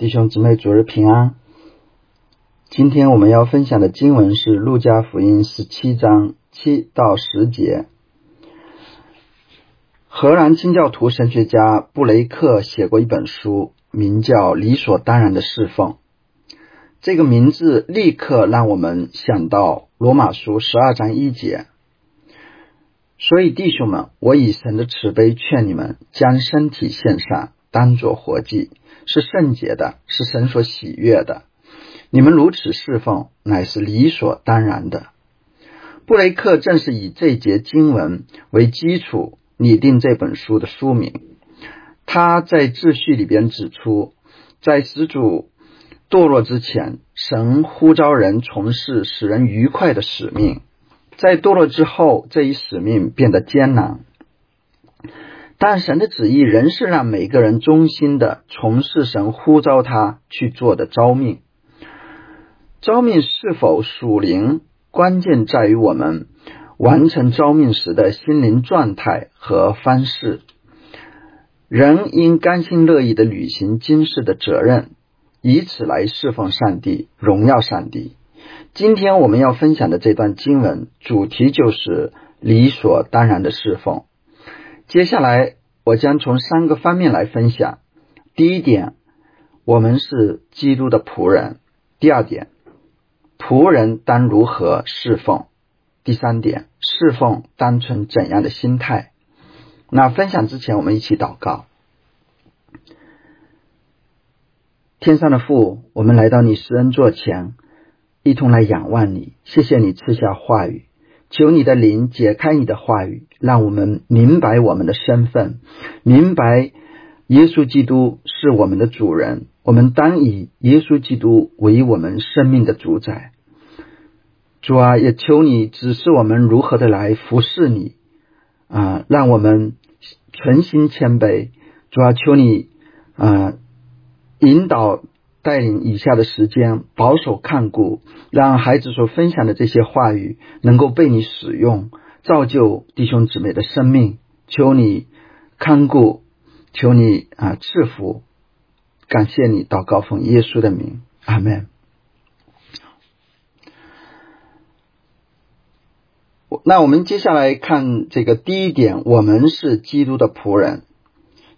弟兄姊妹，主日平安。今天我们要分享的经文是《路加福音》十七章七到十节。荷兰清教徒神学家布雷克写过一本书，名叫《理所当然的侍奉》。这个名字立刻让我们想到罗马书十二章一节。所以，弟兄们，我以神的慈悲劝你们，将身体献上，当作活祭。是圣洁的，是神所喜悦的。你们如此侍奉，乃是理所当然的。布雷克正是以这节经文为基础拟定这本书的书名。他在秩序里边指出，在始祖堕落之前，神呼召人从事使人愉快的使命；在堕落之后，这一使命变得艰难。但神的旨意仍是让每个人忠心的从事神呼召他去做的召命。召命是否属灵，关键在于我们完成召命时的心灵状态和方式。人应甘心乐意的履行今世的责任，以此来侍奉上帝，荣耀上帝。今天我们要分享的这段经文主题就是理所当然的侍奉。接下来，我将从三个方面来分享。第一点，我们是基督的仆人；第二点，仆人当如何侍奉；第三点，侍奉当存怎样的心态。那分享之前，我们一起祷告：天上的父，我们来到你施恩座前，一同来仰望你。谢谢你赐下话语。求你的灵解开你的话语，让我们明白我们的身份，明白耶稣基督是我们的主人，我们当以耶稣基督为我们生命的主宰。主啊，也求你指示我们如何的来服侍你啊，让我们存心谦卑。主啊，求你啊引导。带领以下的时间，保守看顾，让孩子所分享的这些话语能够被你使用，造就弟兄姊妹的生命。求你看顾，求你啊赐福，感谢你，祷告奉耶稣的名，阿门。那我们接下来看这个第一点，我们是基督的仆人。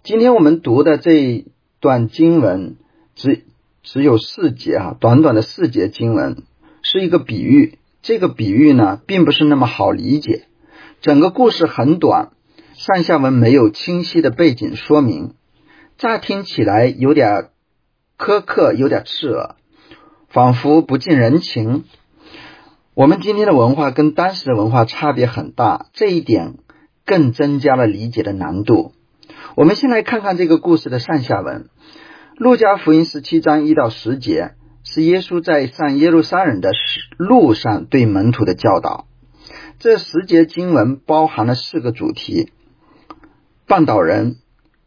今天我们读的这段经文只。只有四节啊，短短的四节经文是一个比喻。这个比喻呢，并不是那么好理解。整个故事很短，上下文没有清晰的背景说明，乍听起来有点苛刻，有点刺耳，仿佛不近人情。我们今天的文化跟当时的文化差别很大，这一点更增加了理解的难度。我们先来看看这个故事的上下文。路加福音十七章一到十节是耶稣在上耶路撒冷的路上对门徒的教导。这十节经文包含了四个主题：绊倒人、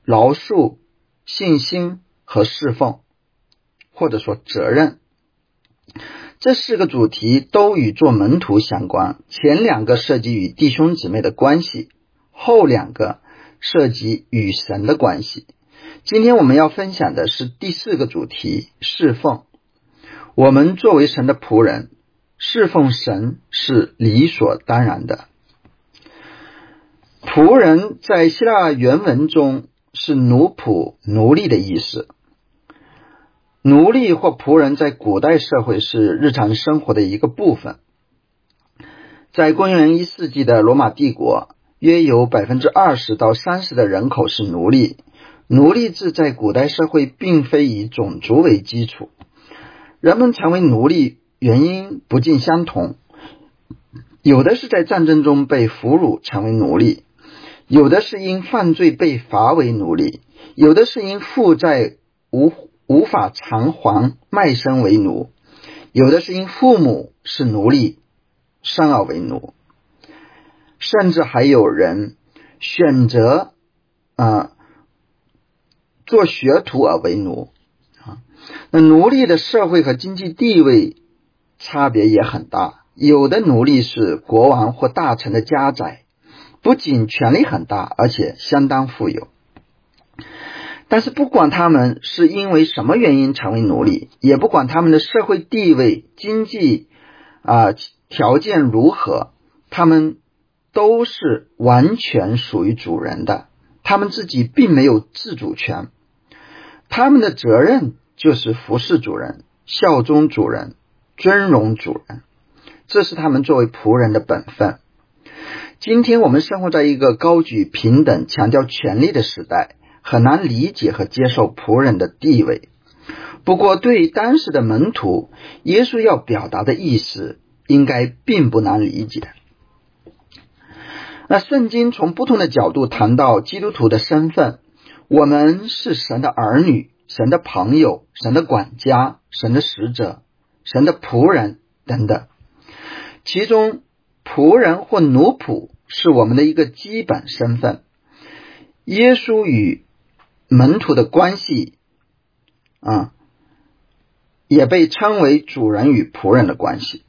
饶恕、信心和侍奉，或者说责任。这四个主题都与做门徒相关。前两个涉及与弟兄姊妹的关系，后两个涉及与神的关系。今天我们要分享的是第四个主题：侍奉。我们作为神的仆人，侍奉神是理所当然的。仆人在希腊原文中是奴仆、奴隶的意思。奴隶或仆人在古代社会是日常生活的一个部分。在公元一世纪的罗马帝国，约有百分之二十到三十的人口是奴隶。奴隶制在古代社会并非以种族为基础，人们成为奴隶原因不尽相同，有的是在战争中被俘虏成为奴隶，有的是因犯罪被罚为奴隶，有的是因负债无无法偿还卖身为奴，有的是因父母是奴隶生而为奴，甚至还有人选择啊。做学徒而为奴。啊，那奴隶的社会和经济地位差别也很大。有的奴隶是国王或大臣的家宰，不仅权力很大，而且相当富有。但是不管他们是因为什么原因成为奴隶，也不管他们的社会地位、经济啊条件如何，他们都是完全属于主人的，他们自己并没有自主权。他们的责任就是服侍主人、效忠主人、尊荣主人，这是他们作为仆人的本分。今天我们生活在一个高举平等、强调权利的时代。很难理解和接受仆人的地位。不过，对于当时的门徒，耶稣要表达的意思应该并不难理解。那圣经从不同的角度谈到基督徒的身份：我们是神的儿女、神的朋友、神的管家、神的使者、神的仆人等等。其中，仆人或奴仆是我们的一个基本身份。耶稣与门徒的关系啊，也被称为主人与仆人的关系。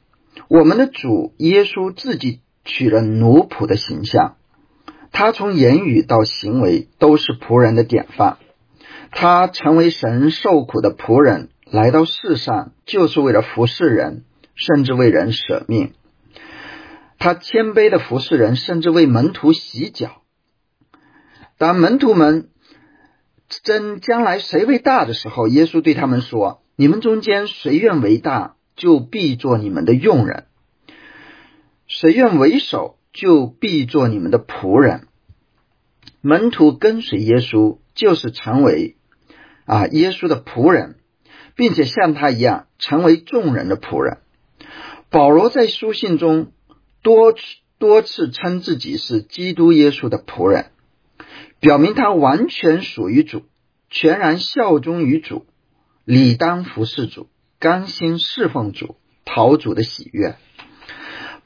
我们的主耶稣自己取了奴仆的形象，他从言语到行为都是仆人的典范。他成为神受苦的仆人，来到世上就是为了服侍人，甚至为人舍命。他谦卑的服侍人，甚至为门徒洗脚。当门徒们。争将来谁为大的时候，耶稣对他们说：“你们中间谁愿为大，就必做你们的用人；谁愿为首，就必做你们的仆人。”门徒跟随耶稣，就是成为啊耶稣的仆人，并且像他一样成为众人的仆人。保罗在书信中多次多次称自己是基督耶稣的仆人。表明他完全属于主，全然效忠于主，理当服侍主，甘心侍奉主，讨主的喜悦。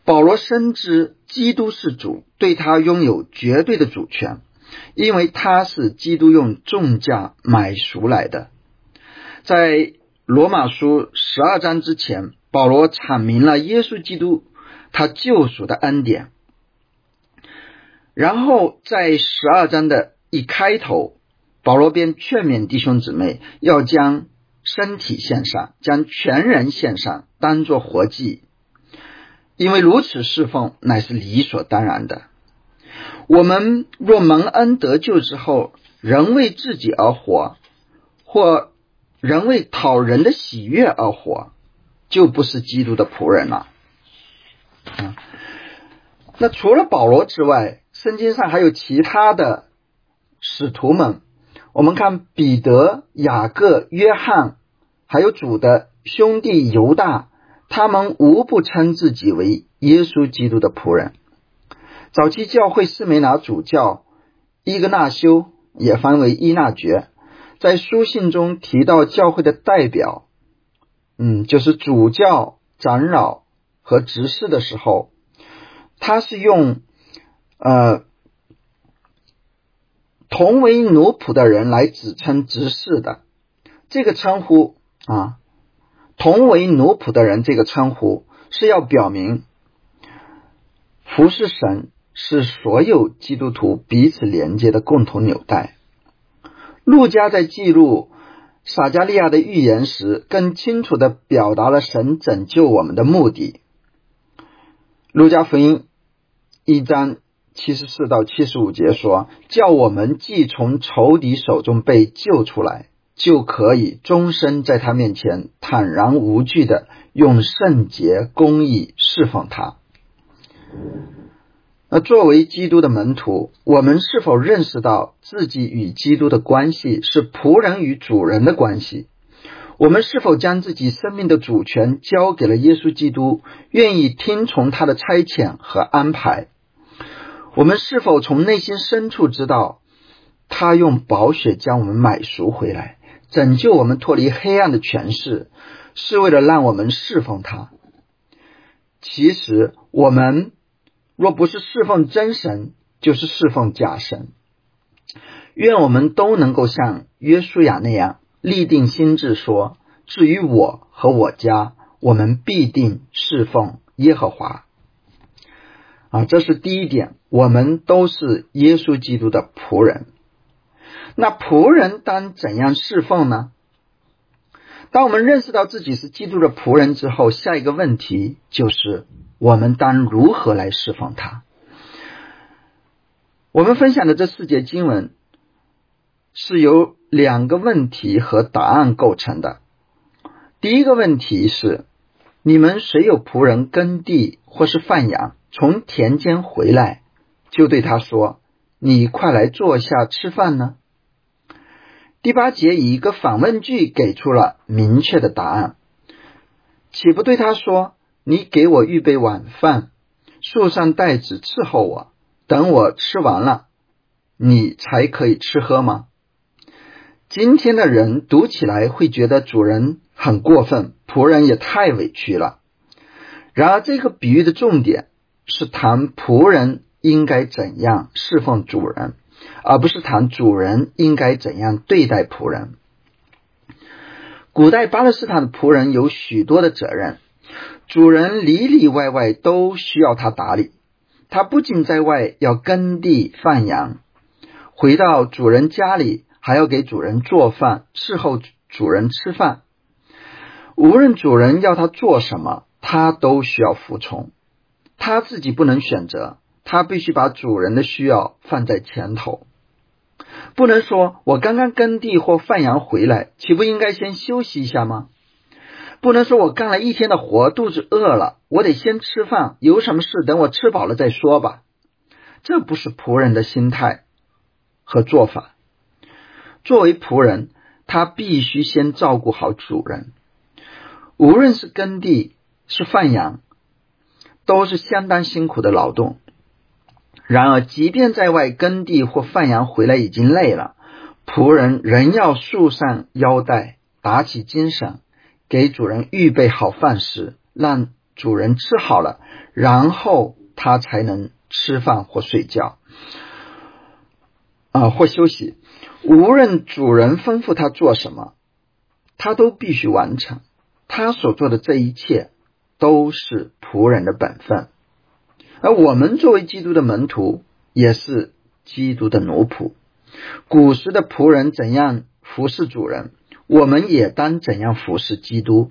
保罗深知基督是主，对他拥有绝对的主权，因为他是基督用重价买赎来的。在罗马书十二章之前，保罗阐明了耶稣基督他救赎的恩典。然后在十二章的一开头，保罗便劝勉弟兄姊妹要将身体献上，将全人献上，当作活祭，因为如此侍奉乃是理所当然的。我们若蒙恩得救之后，仍为自己而活，或人为讨人的喜悦而活，就不是基督的仆人了。啊，那除了保罗之外，圣经上还有其他的使徒们，我们看彼得、雅各、约翰，还有主的兄弟犹大，他们无不称自己为耶稣基督的仆人。早期教会士梅拿主教伊格纳修也翻为伊纳爵，在书信中提到教会的代表，嗯，就是主教、长老和执事的时候，他是用。呃，同为奴仆的人来指称执事的这个称呼啊，同为奴仆的人这个称呼是要表明服侍神是所有基督徒彼此连接的共同纽带。路加在记录撒加利亚的预言时，更清楚的表达了神拯救我们的目的。路加福音一章。七十四到七十五节说：“叫我们既从仇敌手中被救出来，就可以终身在他面前坦然无惧的用圣洁公义侍奉他。”那作为基督的门徒，我们是否认识到自己与基督的关系是仆人与主人的关系？我们是否将自己生命的主权交给了耶稣基督，愿意听从他的差遣和安排？我们是否从内心深处知道，他用宝血将我们买赎回来，拯救我们脱离黑暗的权势，是为了让我们侍奉他？其实，我们若不是侍奉真神，就是侍奉假神。愿我们都能够像约书亚那样立定心志，说：“至于我和我家，我们必定侍奉耶和华。”啊，这是第一点。我们都是耶稣基督的仆人。那仆人当怎样侍奉呢？当我们认识到自己是基督的仆人之后，下一个问题就是我们当如何来释放他？我们分享的这四节经文是由两个问题和答案构成的。第一个问题是：你们谁有仆人耕地或是放羊，从田间回来，就对他说：“你快来坐下吃饭呢？”第八节以一个反问句给出了明确的答案，岂不对他说：“你给我预备晚饭，束上带子伺候我，等我吃完了，你才可以吃喝吗？”今天的人读起来会觉得主人很过分，仆人也太委屈了。然而，这个比喻的重点是谈仆人应该怎样侍奉主人。而不是谈主人应该怎样对待仆人。古代巴勒斯坦的仆人有许多的责任，主人里里外外都需要他打理。他不仅在外要耕地放羊，回到主人家里还要给主人做饭，伺候主人吃饭。无论主人要他做什么，他都需要服从。他自己不能选择。他必须把主人的需要放在前头，不能说我刚刚耕地或放羊回来，岂不应该先休息一下吗？不能说我干了一天的活，肚子饿了，我得先吃饭，有什么事等我吃饱了再说吧。这不是仆人的心态和做法。作为仆人，他必须先照顾好主人，无论是耕地是放羊，都是相当辛苦的劳动。然而，即便在外耕地或放羊回来已经累了，仆人仍要束上腰带，打起精神，给主人预备好饭食，让主人吃好了，然后他才能吃饭或睡觉，啊，或休息。无论主人吩咐他做什么，他都必须完成。他所做的这一切，都是仆人的本分。而我们作为基督的门徒，也是基督的奴仆。古时的仆人怎样服侍主人，我们也当怎样服侍基督。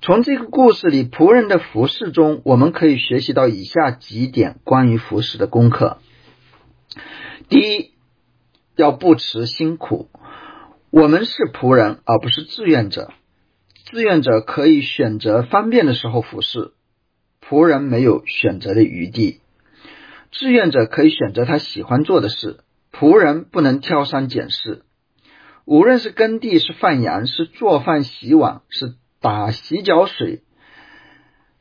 从这个故事里，仆人的服侍中，我们可以学习到以下几点关于服侍的功课：第一，要不辞辛苦。我们是仆人，而不是志愿者。志愿者可以选择方便的时候服侍。仆人没有选择的余地，志愿者可以选择他喜欢做的事，仆人不能挑三拣四。无论是耕地、是放羊、是做饭、洗碗、是打洗脚水，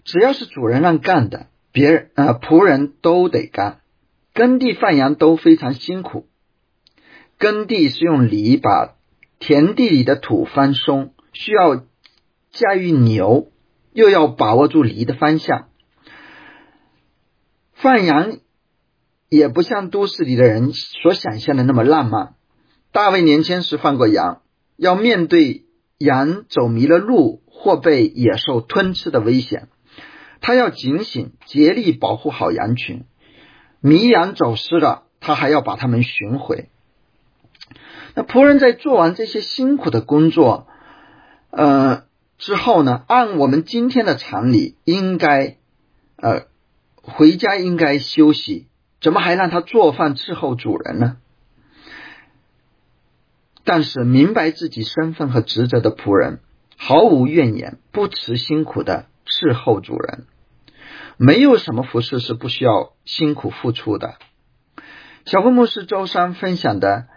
只要是主人让干的，别人呃仆人都得干。耕地放羊都非常辛苦，耕地是用犁把田地里的土翻松，需要驾驭牛，又要把握住犁的方向。放羊也不像都市里的人所想象的那么浪漫。大卫年轻时放过羊，要面对羊走迷了路或被野兽吞吃的危险，他要警醒，竭力保护好羊群。迷羊走失了，他还要把他们寻回。那仆人在做完这些辛苦的工作，呃之后呢？按我们今天的常理，应该呃。回家应该休息，怎么还让他做饭伺候主人呢？但是明白自己身份和职责的仆人毫无怨言，不辞辛苦的伺候主人。没有什么服饰是不需要辛苦付出的。小慧牧师周三分享的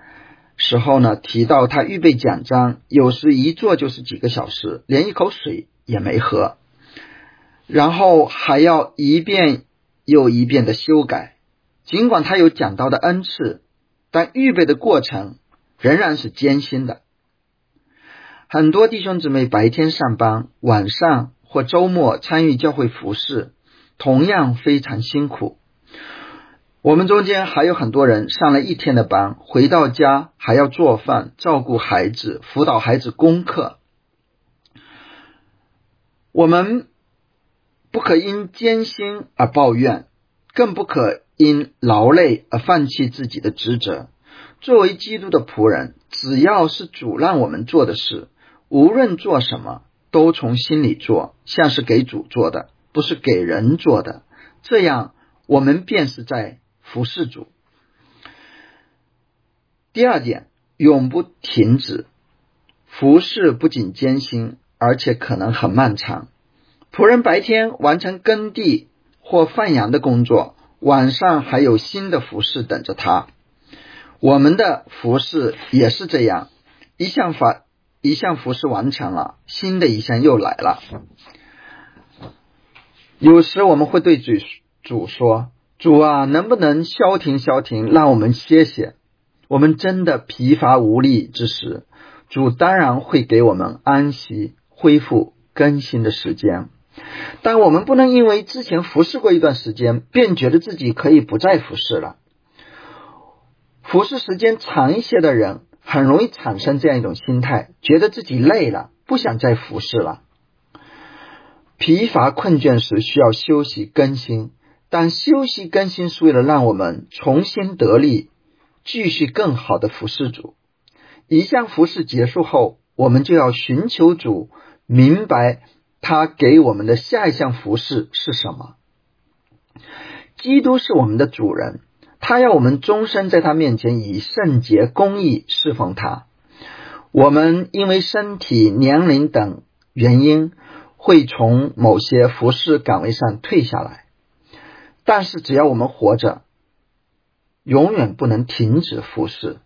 时候呢，提到他预备讲章，有时一坐就是几个小时，连一口水也没喝，然后还要一遍。又一遍的修改，尽管他有讲到的恩赐，但预备的过程仍然是艰辛的。很多弟兄姊妹白天上班，晚上或周末参与教会服饰，同样非常辛苦。我们中间还有很多人上了一天的班，回到家还要做饭、照顾孩子、辅导孩子功课。我们。不可因艰辛而抱怨，更不可因劳累而放弃自己的职责。作为基督的仆人，只要是主让我们做的事，无论做什么，都从心里做，像是给主做的，不是给人做的。这样，我们便是在服侍主。第二点，永不停止服侍，不仅艰辛，而且可能很漫长。仆人白天完成耕地或放羊的工作，晚上还有新的服饰等着他。我们的服饰也是这样，一项法一项服饰完成了，新的一项又来了。有时我们会对主主说：“主啊，能不能消停消停，让我们歇歇？我们真的疲乏无力之时，主当然会给我们安息、恢复、更新的时间。”但我们不能因为之前服侍过一段时间，便觉得自己可以不再服侍了。服侍时间长一些的人，很容易产生这样一种心态，觉得自己累了，不想再服侍了。疲乏困倦时需要休息更新，但休息更新是为了让我们重新得力，继续更好的服侍主。一项服侍结束后，我们就要寻求主，明白。他给我们的下一项服饰是什么？基督是我们的主人，他要我们终身在他面前以圣洁、公义侍奉他。我们因为身体、年龄等原因，会从某些服饰岗位上退下来，但是只要我们活着，永远不能停止服侍。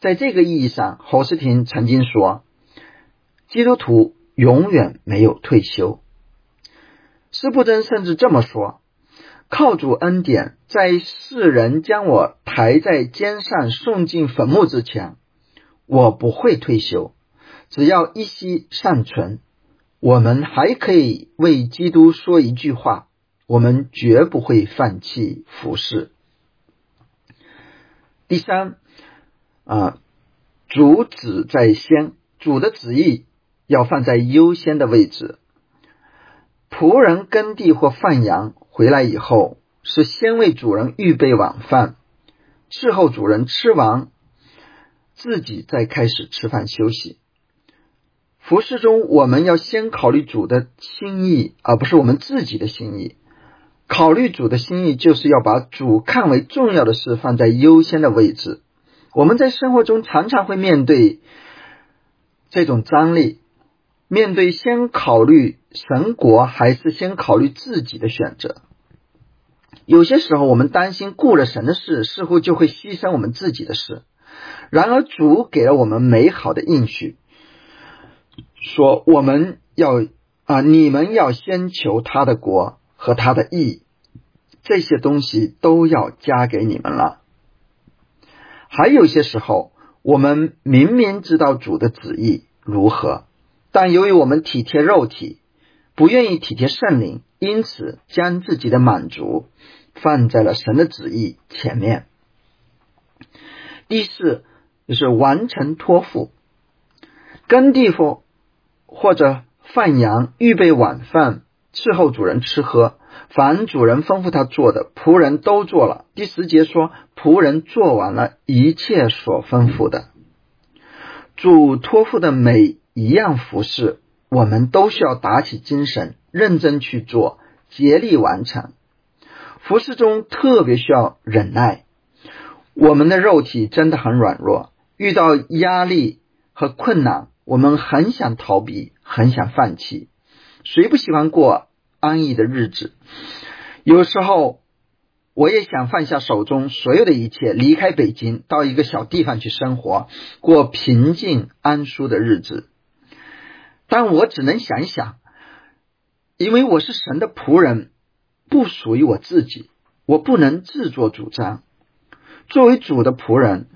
在这个意义上，侯斯廷曾经说：“基督徒。”永远没有退休。施布真甚至这么说：“靠主恩典，在世人将我抬在肩上送进坟墓之前，我不会退休。只要一息尚存，我们还可以为基督说一句话，我们绝不会放弃服侍。”第三，啊，主旨在先，主的旨意。要放在优先的位置。仆人耕地或放羊回来以后，是先为主人预备晚饭，伺候主人吃完，自己再开始吃饭休息。服饰中，我们要先考虑主的心意，而不是我们自己的心意。考虑主的心意，就是要把主看为重要的事放在优先的位置。我们在生活中常常会面对这种张力。面对先考虑神国还是先考虑自己的选择，有些时候我们担心顾了神的事，似乎就会牺牲我们自己的事。然而主给了我们美好的应许，说我们要啊，你们要先求他的国和他的义，这些东西都要加给你们了。还有些时候，我们明明知道主的旨意如何。但由于我们体贴肉体，不愿意体贴圣灵，因此将自己的满足放在了神的旨意前面。第四就是完成托付，耕地或或者放羊，预备晚饭，伺候主人吃喝，凡主人吩咐他做的，仆人都做了。第十节说，仆人做完了一切所吩咐的，主托付的每。一样服饰，我们都需要打起精神，认真去做，竭力完成。服侍中特别需要忍耐。我们的肉体真的很软弱，遇到压力和困难，我们很想逃避，很想放弃。谁不喜欢过安逸的日子？有时候，我也想放下手中所有的一切，离开北京，到一个小地方去生活，过平静安舒的日子。但我只能想想，因为我是神的仆人，不属于我自己，我不能自作主张。作为主的仆人，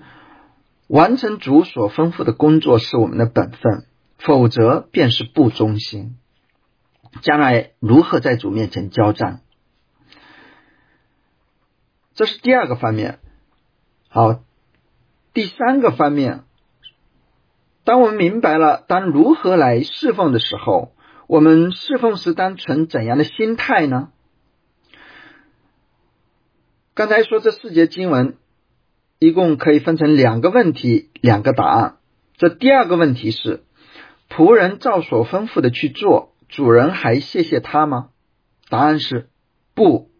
完成主所吩咐的工作是我们的本分，否则便是不忠心。将来如何在主面前交战？这是第二个方面。好，第三个方面。当我们明白了当如何来侍奉的时候，我们侍奉时当存怎样的心态呢？刚才说这四节经文一共可以分成两个问题，两个答案。这第二个问题是：仆人照所吩咐的去做，主人还谢谢他吗？答案是不。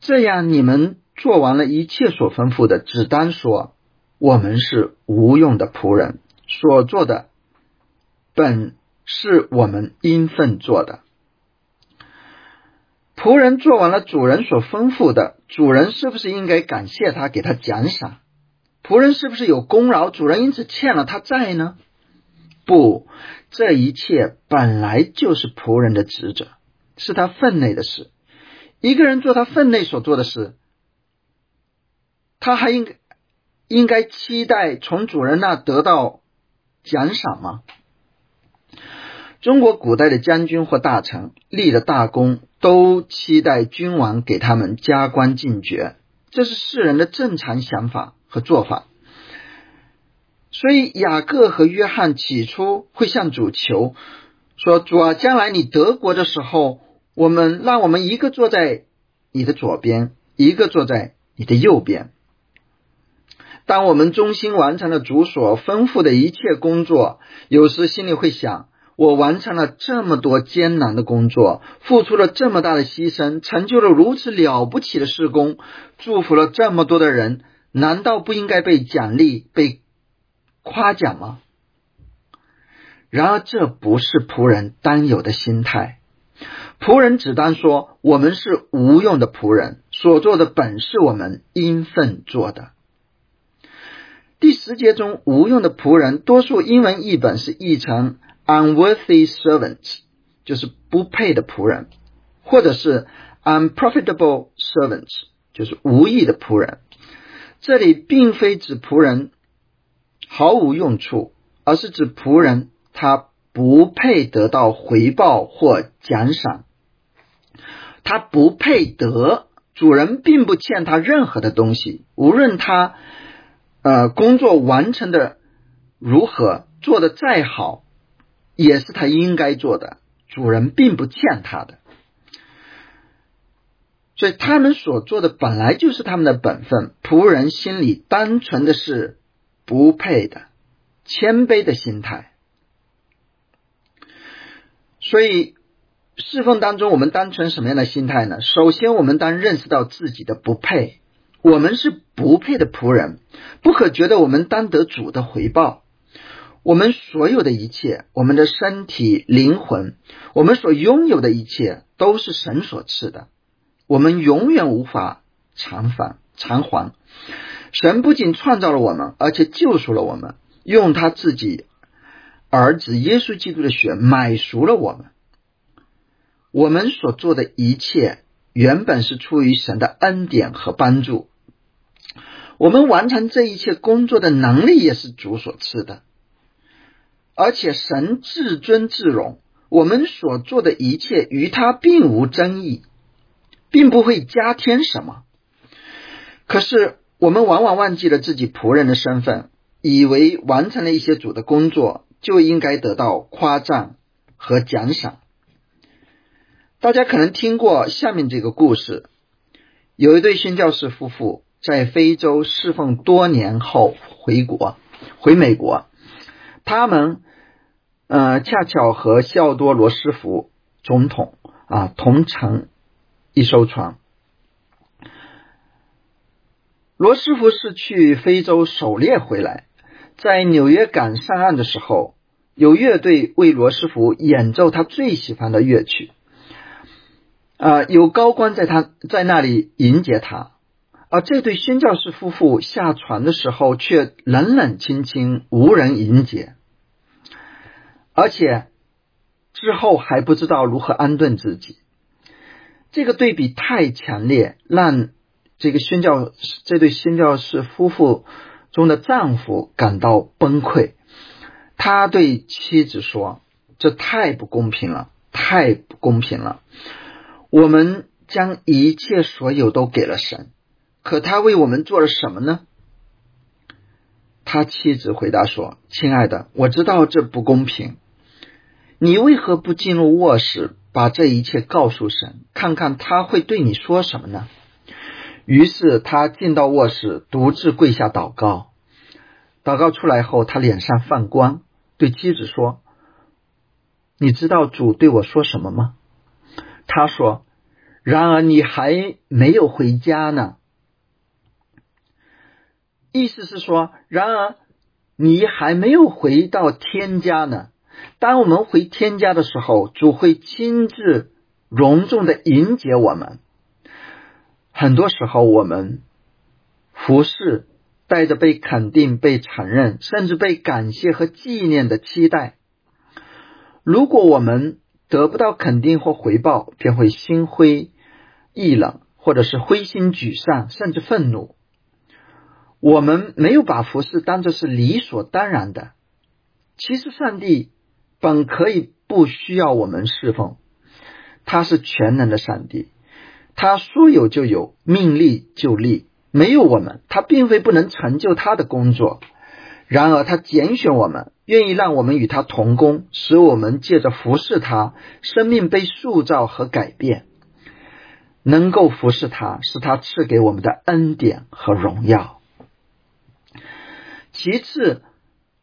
这样你们做完了一切所吩咐的，只当说我们是无用的仆人，所做的本是我们应分做的。仆人做完了主人所吩咐的，主人是不是应该感谢他，给他奖赏？仆人是不是有功劳，主人因此欠了他债呢？不，这一切本来就是仆人的职责，是他分内的事。一个人做他分内所做的事，他还应应该期待从主人那得到奖赏吗？中国古代的将军或大臣立了大功。都期待君王给他们加官进爵，这是世人的正常想法和做法。所以雅各和约翰起初会向主求说：“主啊，将来你得国的时候，我们让我们一个坐在你的左边，一个坐在你的右边。当我们忠心完成了主所吩咐的一切工作，有时心里会想。”我完成了这么多艰难的工作，付出了这么大的牺牲，成就了如此了不起的事工，祝福了这么多的人，难道不应该被奖励、被夸奖吗？然而，这不是仆人当有的心态。仆人只当说：“我们是无用的仆人，所做的本是我们应分做的。”第十节中，“无用的仆人”多数英文译本是译成。Unworthy servants 就是不配的仆人，或者是 unprofitable servants 就是无益的仆人。这里并非指仆人毫无用处，而是指仆人他不配得到回报或奖赏，他不配得。主人并不欠他任何的东西，无论他呃工作完成的如何，做的再好。也是他应该做的，主人并不欠他的，所以他们所做的本来就是他们的本分。仆人心里单纯的是不配的、谦卑的心态。所以侍奉当中，我们单纯什么样的心态呢？首先，我们当认识到自己的不配，我们是不配的仆人，不可觉得我们当得主的回报。我们所有的一切，我们的身体、灵魂，我们所拥有的一切，都是神所赐的。我们永远无法偿还偿还。神不仅创造了我们，而且救赎了我们，用他自己儿子耶稣基督的血买赎了我们。我们所做的一切，原本是出于神的恩典和帮助。我们完成这一切工作的能力，也是主所赐的。而且神至尊至荣，我们所做的一切与他并无争议，并不会加添什么。可是我们往往忘记了自己仆人的身份，以为完成了一些主的工作就应该得到夸赞和奖赏。大家可能听过下面这个故事：有一对宣教士夫妇在非洲侍奉多年后回国，回美国，他们。呃，恰巧和西奥多·罗斯福总统啊同乘一艘船。罗斯福是去非洲狩猎回来，在纽约港上岸的时候，有乐队为罗斯福演奏他最喜欢的乐曲。啊，有高官在他在那里迎接他，而这对宣教士夫妇下船的时候却冷冷清清，无人迎接。而且之后还不知道如何安顿自己，这个对比太强烈，让这个宣教这对宣教士夫妇中的丈夫感到崩溃。他对妻子说：“这太不公平了，太不公平了！我们将一切所有都给了神，可他为我们做了什么呢？”他妻子回答说：“亲爱的，我知道这不公平。”你为何不进入卧室，把这一切告诉神，看看他会对你说什么呢？于是他进到卧室，独自跪下祷告。祷告出来后，他脸上泛光，对妻子说：“你知道主对我说什么吗？”他说：“然而你还没有回家呢。”意思是说，然而你还没有回到天家呢。当我们回天家的时候，主会亲自隆重的迎接我们。很多时候，我们服侍带着被肯定、被承认，甚至被感谢和纪念的期待。如果我们得不到肯定或回报，便会心灰意冷，或者是灰心沮丧，甚至愤怒。我们没有把服侍当作是理所当然的。其实，上帝本可以不需要我们侍奉，他是全能的上帝，他说有就有，命立就立。没有我们，他并非不能成就他的工作。然而，他拣选我们，愿意让我们与他同工，使我们借着服侍他，生命被塑造和改变。能够服侍他，是他赐给我们的恩典和荣耀。其次，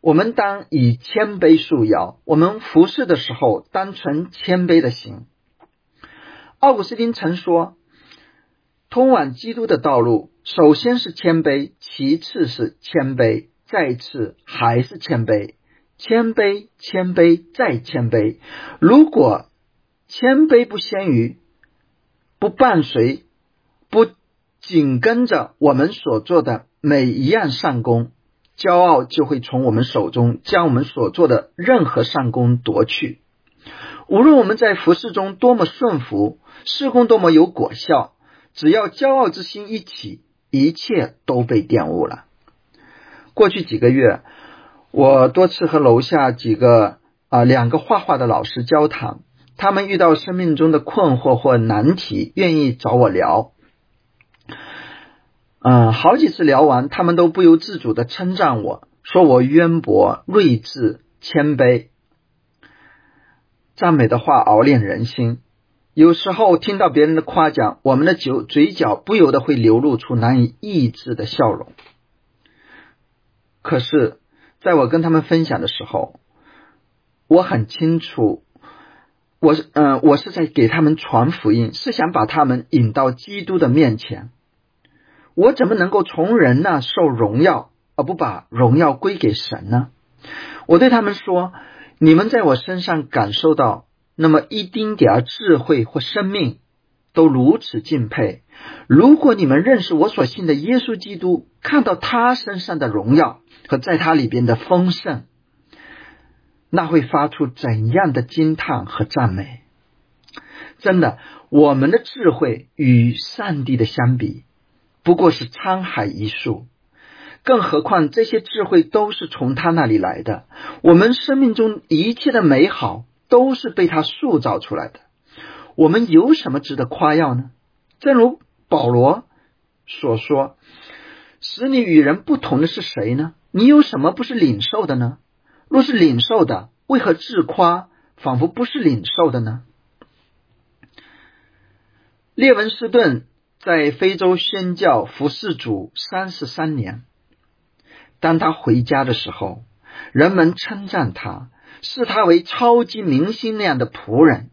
我们当以谦卑束腰。我们服侍的时候，当存谦卑的心。奥古斯丁曾说：“通往基督的道路，首先是谦卑，其次是谦卑，再次还是谦卑。谦卑，谦卑，再谦卑。如果谦卑不先于，不伴随，不紧跟着我们所做的每一样善功。”骄傲就会从我们手中将我们所做的任何善功夺去。无论我们在服饰中多么顺服，施工多么有果效，只要骄傲之心一起，一切都被玷污了。过去几个月，我多次和楼下几个啊两个画画的老师交谈，他们遇到生命中的困惑或难题，愿意找我聊。嗯，好几次聊完，他们都不由自主的称赞我，说我渊博、睿智、谦卑。赞美的话熬炼人心，有时候听到别人的夸奖，我们的酒嘴角不由得会流露出难以抑制的笑容。可是，在我跟他们分享的时候，我很清楚，我是嗯，我是在给他们传福音，是想把他们引到基督的面前。我怎么能够从人那受荣耀，而不把荣耀归给神呢？我对他们说：“你们在我身上感受到那么一丁点儿智慧或生命，都如此敬佩。如果你们认识我所信的耶稣基督，看到他身上的荣耀和在他里边的丰盛，那会发出怎样的惊叹和赞美？真的，我们的智慧与上帝的相比。”不过是沧海一粟，更何况这些智慧都是从他那里来的。我们生命中一切的美好都是被他塑造出来的。我们有什么值得夸耀呢？正如保罗所说：“使你与人不同的是谁呢？你有什么不是领受的呢？若是领受的，为何自夸，仿佛不是领受的呢？”列文斯顿。在非洲宣教服侍主三十三年，当他回家的时候，人们称赞他，视他为超级明星那样的仆人。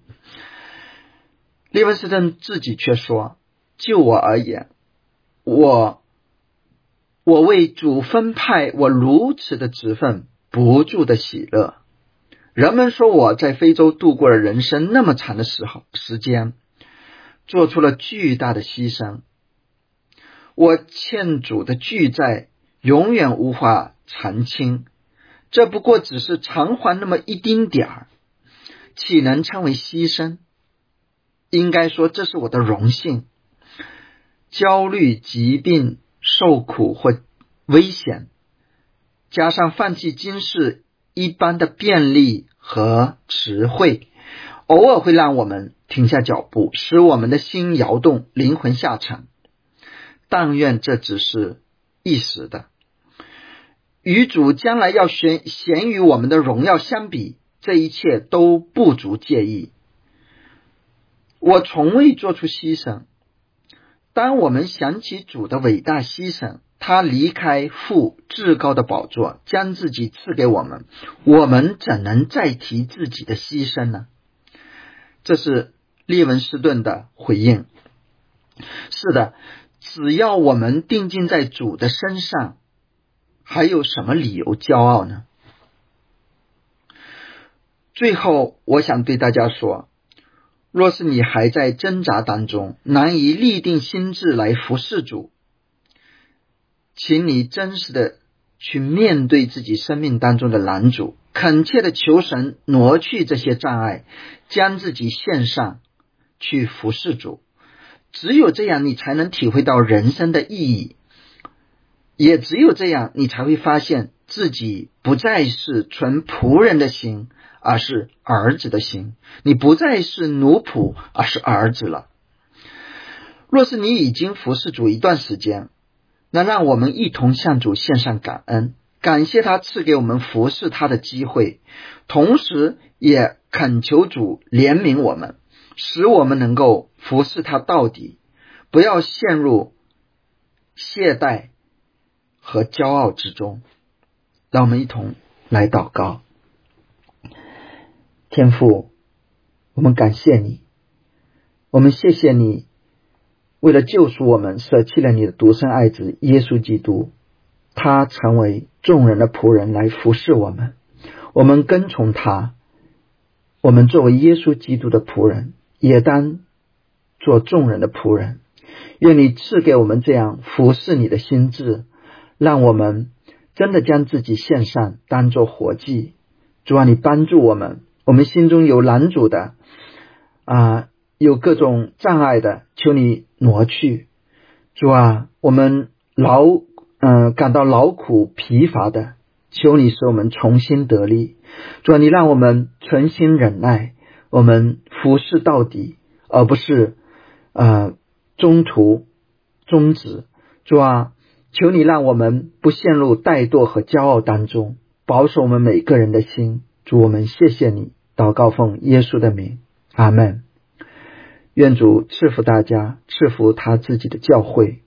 利文斯顿自己却说：“就我而言，我我为主分派我如此的职分，不住的喜乐。人们说我在非洲度过了人生那么长的时候时间。”做出了巨大的牺牲，我欠主的巨债永远无法偿清，这不过只是偿还那么一丁点儿，岂能称为牺牲？应该说这是我的荣幸。焦虑、疾病、受苦或危险，加上放弃今世一般的便利和实惠。偶尔会让我们停下脚步，使我们的心摇动，灵魂下沉。但愿这只是一时的。与主将来要显显与我们的荣耀相比，这一切都不足介意。我从未做出牺牲，当我们想起主的伟大牺牲，他离开父至高的宝座，将自己赐给我们，我们怎能再提自己的牺牲呢？这是利文斯顿的回应。是的，只要我们定睛在主的身上，还有什么理由骄傲呢？最后，我想对大家说：若是你还在挣扎当中，难以立定心智来服侍主，请你真实的去面对自己生命当中的拦阻，恳切的求神挪去这些障碍，将自己献上去服侍主。只有这样，你才能体会到人生的意义；也只有这样，你才会发现自己不再是纯仆人的心。而是儿子的心，你不再是奴仆，而是儿子了。若是你已经服侍主一段时间，那让我们一同向主献上感恩，感谢他赐给我们服侍他的机会，同时也恳求主怜悯我们，使我们能够服侍他到底，不要陷入懈怠和骄傲之中。让我们一同来祷告。天父，我们感谢你，我们谢谢你，为了救赎我们，舍弃了你的独生爱子耶稣基督，他成为众人的仆人来服侍我们，我们跟从他，我们作为耶稣基督的仆人，也当做众人的仆人。愿你赐给我们这样服侍你的心智，让我们真的将自己献上，当做活祭。主啊，你帮助我们。我们心中有拦阻的啊，有各种障碍的，求你挪去，主啊，我们劳嗯感到劳苦疲乏的，求你使我们重新得力，主啊，你让我们存心忍耐，我们服侍到底，而不是呃中途终止，主啊，求你让我们不陷入怠惰和骄傲当中，保守我们每个人的心。主我们谢谢你，祷告奉耶稣的名，阿门。愿主赐福大家，赐福他自己的教会。